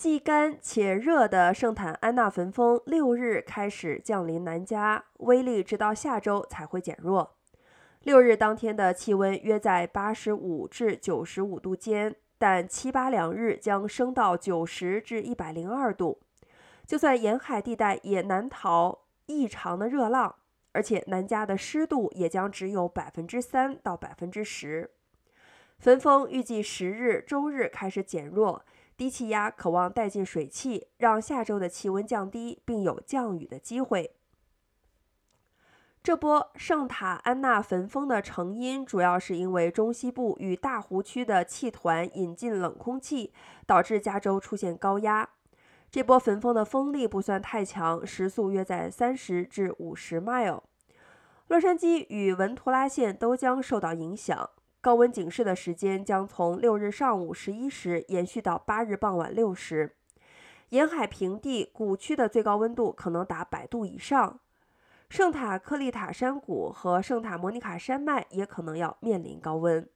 既干且热的圣坦安娜焚风六日开始降临南加，威力直到下周才会减弱。六日当天的气温约在八十五至九十五度间，但七八两日将升到九十至一百零二度。就算沿海地带也难逃异常的热浪，而且南加的湿度也将只有百分之三到百分之十。焚风预计十日周日开始减弱。低气压渴望带进水汽，让下周的气温降低，并有降雨的机会。这波圣塔安娜焚风的成因，主要是因为中西部与大湖区的气团引进冷空气，导致加州出现高压。这波焚风的风力不算太强，时速约在三十至五十 mile。洛杉矶与文图拉县都将受到影响。高温警示的时间将从六日上午十一时延续到八日傍晚六时。沿海平地、谷区的最高温度可能达百度以上。圣塔克利塔山谷和圣塔莫尼卡山脉也可能要面临高温。